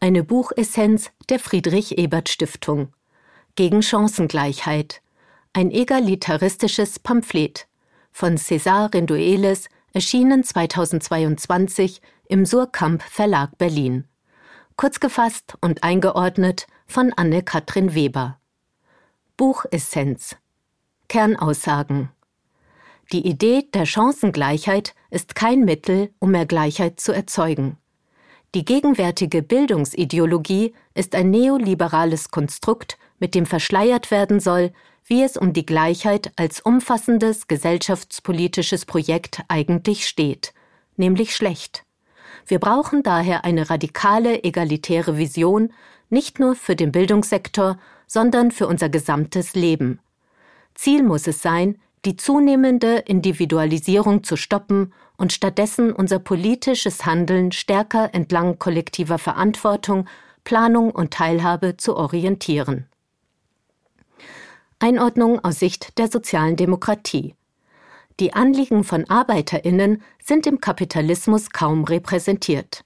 Eine Buchessenz der Friedrich Ebert Stiftung gegen Chancengleichheit. Ein egalitaristisches Pamphlet von César Rendueles, erschienen 2022 im Surkamp Verlag Berlin. Kurz gefasst und eingeordnet von Anne-Katrin Weber. Buchessenz. Kernaussagen. Die Idee der Chancengleichheit ist kein Mittel, um mehr Gleichheit zu erzeugen. Die gegenwärtige Bildungsideologie ist ein neoliberales Konstrukt, mit dem verschleiert werden soll, wie es um die Gleichheit als umfassendes gesellschaftspolitisches Projekt eigentlich steht, nämlich schlecht. Wir brauchen daher eine radikale egalitäre Vision, nicht nur für den Bildungssektor, sondern für unser gesamtes Leben. Ziel muss es sein, die zunehmende Individualisierung zu stoppen und stattdessen unser politisches Handeln stärker entlang kollektiver Verantwortung, Planung und Teilhabe zu orientieren. Einordnung aus Sicht der sozialen Demokratie. Die Anliegen von Arbeiterinnen sind im Kapitalismus kaum repräsentiert.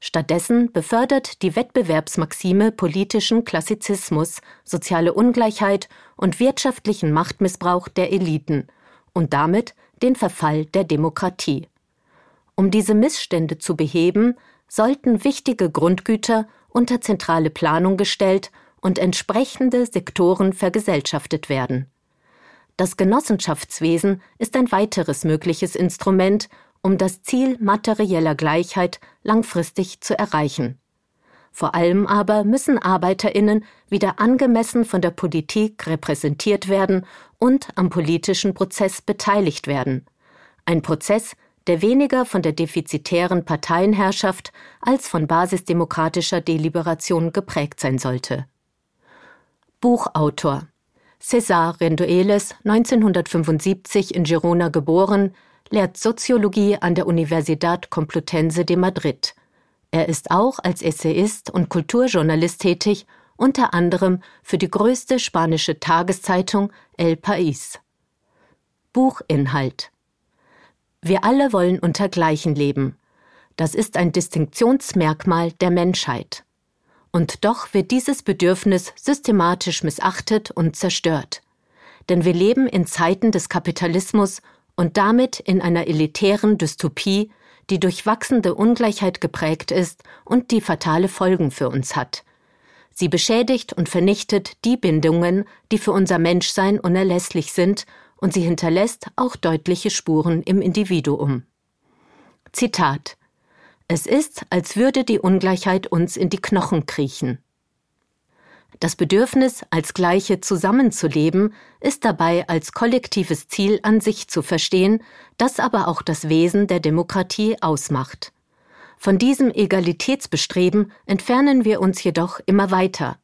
Stattdessen befördert die Wettbewerbsmaxime politischen Klassizismus, soziale Ungleichheit und wirtschaftlichen Machtmissbrauch der Eliten und damit den Verfall der Demokratie. Um diese Missstände zu beheben, sollten wichtige Grundgüter unter zentrale Planung gestellt und entsprechende Sektoren vergesellschaftet werden. Das Genossenschaftswesen ist ein weiteres mögliches Instrument, um das Ziel materieller Gleichheit langfristig zu erreichen. Vor allem aber müssen Arbeiterinnen wieder angemessen von der Politik repräsentiert werden und am politischen Prozess beteiligt werden. Ein Prozess, der weniger von der defizitären Parteienherrschaft als von basisdemokratischer Deliberation geprägt sein sollte. Buchautor César Rendueles, 1975 in Girona geboren, lehrt Soziologie an der Universidad Complutense de Madrid. Er ist auch als Essayist und Kulturjournalist tätig, unter anderem für die größte spanische Tageszeitung El País. Buchinhalt Wir alle wollen unter Gleichen leben. Das ist ein Distinktionsmerkmal der Menschheit. Und doch wird dieses Bedürfnis systematisch missachtet und zerstört. Denn wir leben in Zeiten des Kapitalismus und damit in einer elitären Dystopie, die durch wachsende Ungleichheit geprägt ist und die fatale Folgen für uns hat. Sie beschädigt und vernichtet die Bindungen, die für unser Menschsein unerlässlich sind, und sie hinterlässt auch deutliche Spuren im Individuum. Zitat es ist, als würde die Ungleichheit uns in die Knochen kriechen. Das Bedürfnis, als Gleiche zusammenzuleben, ist dabei als kollektives Ziel an sich zu verstehen, das aber auch das Wesen der Demokratie ausmacht. Von diesem Egalitätsbestreben entfernen wir uns jedoch immer weiter.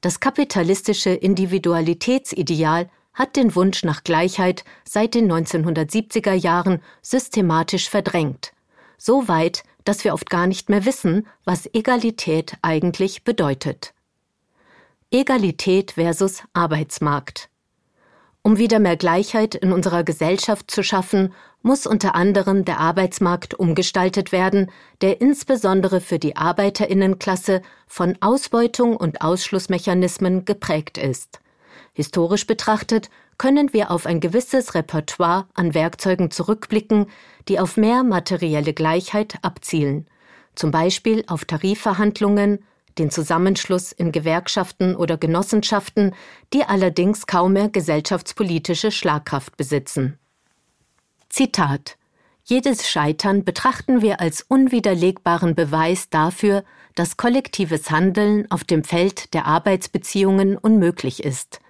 Das kapitalistische Individualitätsideal hat den Wunsch nach Gleichheit seit den 1970er Jahren systematisch verdrängt, so weit, dass wir oft gar nicht mehr wissen, was Egalität eigentlich bedeutet. Egalität versus Arbeitsmarkt. Um wieder mehr Gleichheit in unserer Gesellschaft zu schaffen, muss unter anderem der Arbeitsmarkt umgestaltet werden, der insbesondere für die Arbeiterinnenklasse von Ausbeutung und Ausschlussmechanismen geprägt ist. Historisch betrachtet können wir auf ein gewisses Repertoire an Werkzeugen zurückblicken, die auf mehr materielle Gleichheit abzielen, zum Beispiel auf Tarifverhandlungen, den Zusammenschluss in Gewerkschaften oder Genossenschaften, die allerdings kaum mehr gesellschaftspolitische Schlagkraft besitzen. Zitat Jedes Scheitern betrachten wir als unwiderlegbaren Beweis dafür, dass kollektives Handeln auf dem Feld der Arbeitsbeziehungen unmöglich ist.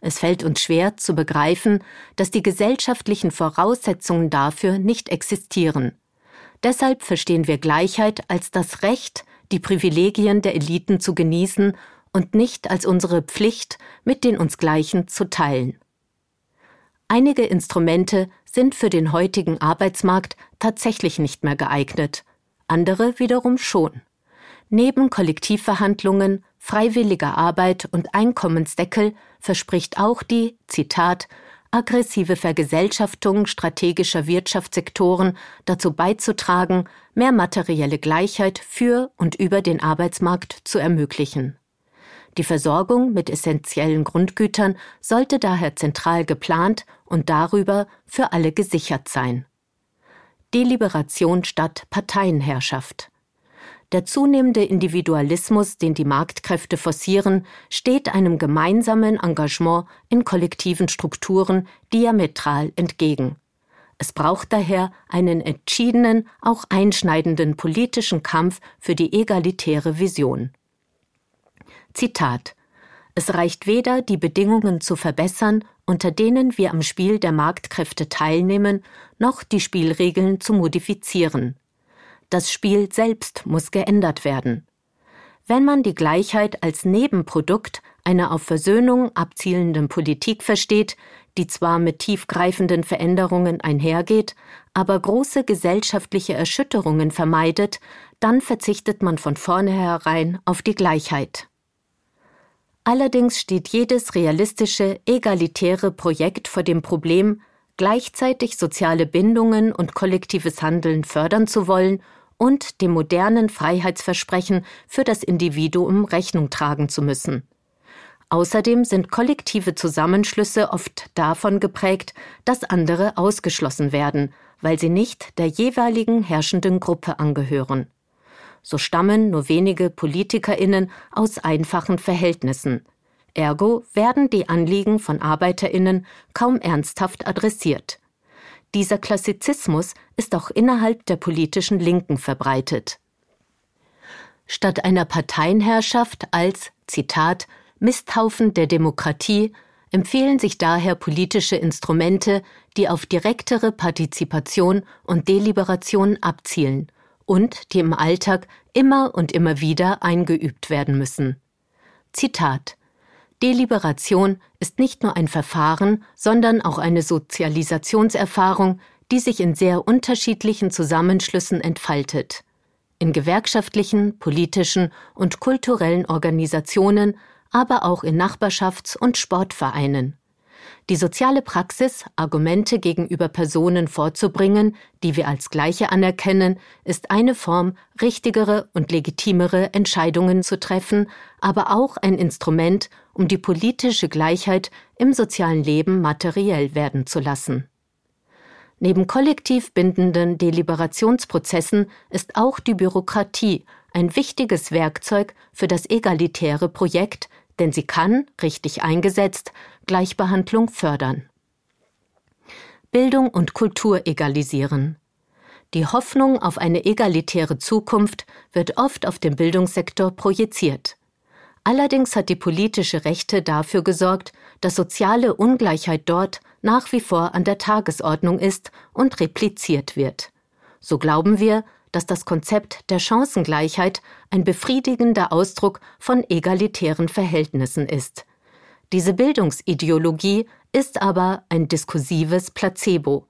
Es fällt uns schwer zu begreifen, dass die gesellschaftlichen Voraussetzungen dafür nicht existieren. Deshalb verstehen wir Gleichheit als das Recht, die Privilegien der Eliten zu genießen und nicht als unsere Pflicht, mit den uns Gleichen zu teilen. Einige Instrumente sind für den heutigen Arbeitsmarkt tatsächlich nicht mehr geeignet, andere wiederum schon. Neben Kollektivverhandlungen, freiwilliger Arbeit und Einkommensdeckel verspricht auch die, Zitat, aggressive Vergesellschaftung strategischer Wirtschaftssektoren dazu beizutragen, mehr materielle Gleichheit für und über den Arbeitsmarkt zu ermöglichen. Die Versorgung mit essentiellen Grundgütern sollte daher zentral geplant und darüber für alle gesichert sein. Deliberation statt Parteienherrschaft. Der zunehmende Individualismus, den die Marktkräfte forcieren, steht einem gemeinsamen Engagement in kollektiven Strukturen diametral entgegen. Es braucht daher einen entschiedenen, auch einschneidenden politischen Kampf für die egalitäre Vision. Zitat Es reicht weder, die Bedingungen zu verbessern, unter denen wir am Spiel der Marktkräfte teilnehmen, noch die Spielregeln zu modifizieren. Das Spiel selbst muss geändert werden. Wenn man die Gleichheit als Nebenprodukt einer auf Versöhnung abzielenden Politik versteht, die zwar mit tiefgreifenden Veränderungen einhergeht, aber große gesellschaftliche Erschütterungen vermeidet, dann verzichtet man von vornherein auf die Gleichheit. Allerdings steht jedes realistische, egalitäre Projekt vor dem Problem, gleichzeitig soziale Bindungen und kollektives Handeln fördern zu wollen und dem modernen Freiheitsversprechen für das Individuum Rechnung tragen zu müssen. Außerdem sind kollektive Zusammenschlüsse oft davon geprägt, dass andere ausgeschlossen werden, weil sie nicht der jeweiligen herrschenden Gruppe angehören. So stammen nur wenige Politikerinnen aus einfachen Verhältnissen. Ergo werden die Anliegen von Arbeiterinnen kaum ernsthaft adressiert. Dieser Klassizismus ist auch innerhalb der politischen Linken verbreitet. Statt einer Parteienherrschaft als, Zitat, Misthaufen der Demokratie empfehlen sich daher politische Instrumente, die auf direktere Partizipation und Deliberation abzielen und die im Alltag immer und immer wieder eingeübt werden müssen. Zitat Deliberation ist nicht nur ein Verfahren, sondern auch eine Sozialisationserfahrung, die sich in sehr unterschiedlichen Zusammenschlüssen entfaltet. In gewerkschaftlichen, politischen und kulturellen Organisationen, aber auch in Nachbarschafts- und Sportvereinen. Die soziale Praxis, Argumente gegenüber Personen vorzubringen, die wir als gleiche anerkennen, ist eine Form, richtigere und legitimere Entscheidungen zu treffen, aber auch ein Instrument, um die politische Gleichheit im sozialen Leben materiell werden zu lassen. Neben kollektiv bindenden Deliberationsprozessen ist auch die Bürokratie ein wichtiges Werkzeug für das egalitäre Projekt, denn sie kann, richtig eingesetzt, Gleichbehandlung fördern. Bildung und Kultur egalisieren. Die Hoffnung auf eine egalitäre Zukunft wird oft auf den Bildungssektor projiziert. Allerdings hat die politische Rechte dafür gesorgt, dass soziale Ungleichheit dort nach wie vor an der Tagesordnung ist und repliziert wird. So glauben wir, dass das Konzept der Chancengleichheit ein befriedigender Ausdruck von egalitären Verhältnissen ist. Diese Bildungsideologie ist aber ein diskursives Placebo.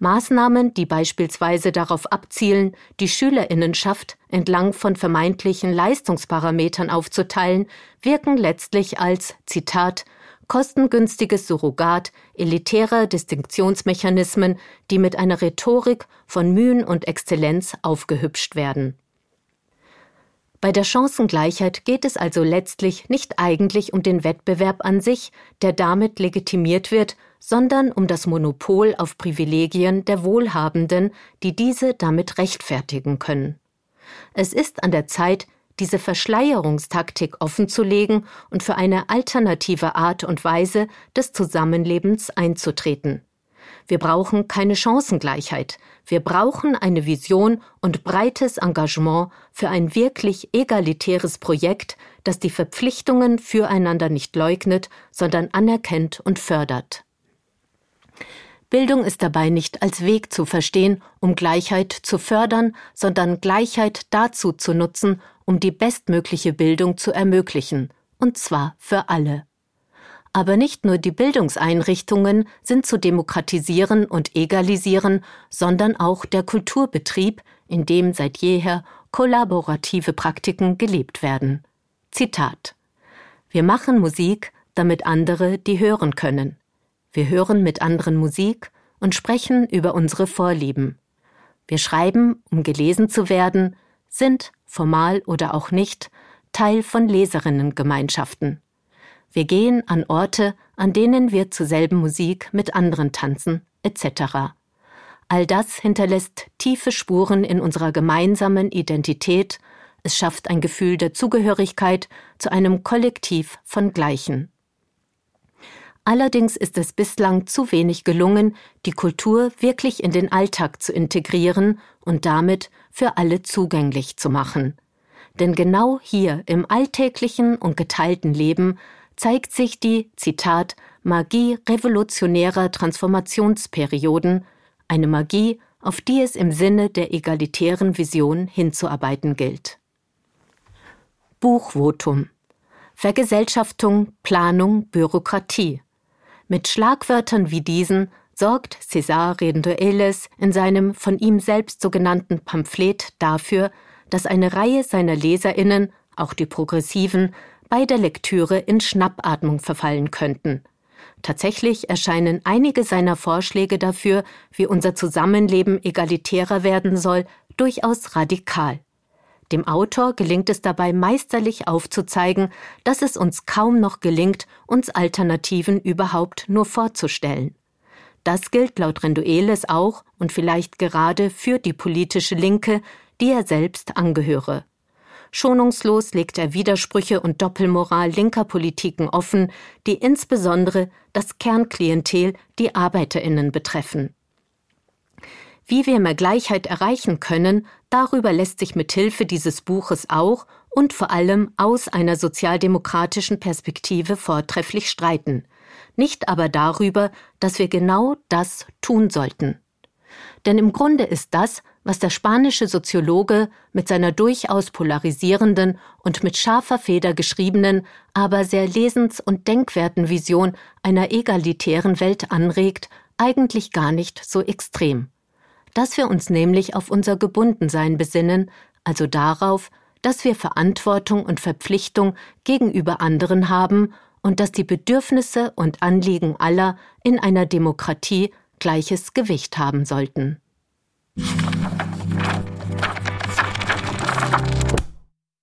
Maßnahmen, die beispielsweise darauf abzielen, die Schülerinnenschaft entlang von vermeintlichen Leistungsparametern aufzuteilen, wirken letztlich als Zitat kostengünstiges Surrogat elitärer Distinktionsmechanismen, die mit einer Rhetorik von Mühen und Exzellenz aufgehübscht werden. Bei der Chancengleichheit geht es also letztlich nicht eigentlich um den Wettbewerb an sich, der damit legitimiert wird, sondern um das Monopol auf Privilegien der Wohlhabenden, die diese damit rechtfertigen können. Es ist an der Zeit, diese Verschleierungstaktik offenzulegen und für eine alternative Art und Weise des Zusammenlebens einzutreten. Wir brauchen keine Chancengleichheit, wir brauchen eine Vision und breites Engagement für ein wirklich egalitäres Projekt, das die Verpflichtungen füreinander nicht leugnet, sondern anerkennt und fördert. Bildung ist dabei nicht als Weg zu verstehen, um Gleichheit zu fördern, sondern Gleichheit dazu zu nutzen, um die bestmögliche Bildung zu ermöglichen, und zwar für alle. Aber nicht nur die Bildungseinrichtungen sind zu demokratisieren und egalisieren, sondern auch der Kulturbetrieb, in dem seit jeher kollaborative Praktiken gelebt werden. Zitat Wir machen Musik, damit andere die hören können. Wir hören mit anderen Musik und sprechen über unsere Vorlieben. Wir schreiben, um gelesen zu werden, sind, formal oder auch nicht, Teil von Leserinnengemeinschaften. Wir gehen an Orte, an denen wir zur selben Musik mit anderen tanzen, etc. All das hinterlässt tiefe Spuren in unserer gemeinsamen Identität, es schafft ein Gefühl der Zugehörigkeit zu einem Kollektiv von Gleichen. Allerdings ist es bislang zu wenig gelungen, die Kultur wirklich in den Alltag zu integrieren und damit für alle zugänglich zu machen. Denn genau hier im alltäglichen und geteilten Leben zeigt sich die, Zitat, Magie revolutionärer Transformationsperioden, eine Magie, auf die es im Sinne der egalitären Vision hinzuarbeiten gilt. Buchvotum Vergesellschaftung, Planung, Bürokratie mit Schlagwörtern wie diesen sorgt César Rendueles in seinem von ihm selbst sogenannten Pamphlet dafür, dass eine Reihe seiner Leserinnen, auch die Progressiven, bei der Lektüre in Schnappatmung verfallen könnten. Tatsächlich erscheinen einige seiner Vorschläge dafür, wie unser Zusammenleben egalitärer werden soll, durchaus radikal. Dem Autor gelingt es dabei meisterlich aufzuzeigen, dass es uns kaum noch gelingt, uns Alternativen überhaupt nur vorzustellen. Das gilt laut Rendueles auch und vielleicht gerade für die politische Linke, die er selbst angehöre. Schonungslos legt er Widersprüche und Doppelmoral linker Politiken offen, die insbesondere das Kernklientel, die Arbeiterinnen betreffen. Wie wir mehr Gleichheit erreichen können, darüber lässt sich mit Hilfe dieses Buches auch und vor allem aus einer sozialdemokratischen Perspektive vortrefflich streiten. Nicht aber darüber, dass wir genau das tun sollten. Denn im Grunde ist das, was der spanische Soziologe mit seiner durchaus polarisierenden und mit scharfer Feder geschriebenen, aber sehr lesens- und denkwerten Vision einer egalitären Welt anregt, eigentlich gar nicht so extrem dass wir uns nämlich auf unser Gebundensein besinnen, also darauf, dass wir Verantwortung und Verpflichtung gegenüber anderen haben und dass die Bedürfnisse und Anliegen aller in einer Demokratie gleiches Gewicht haben sollten. you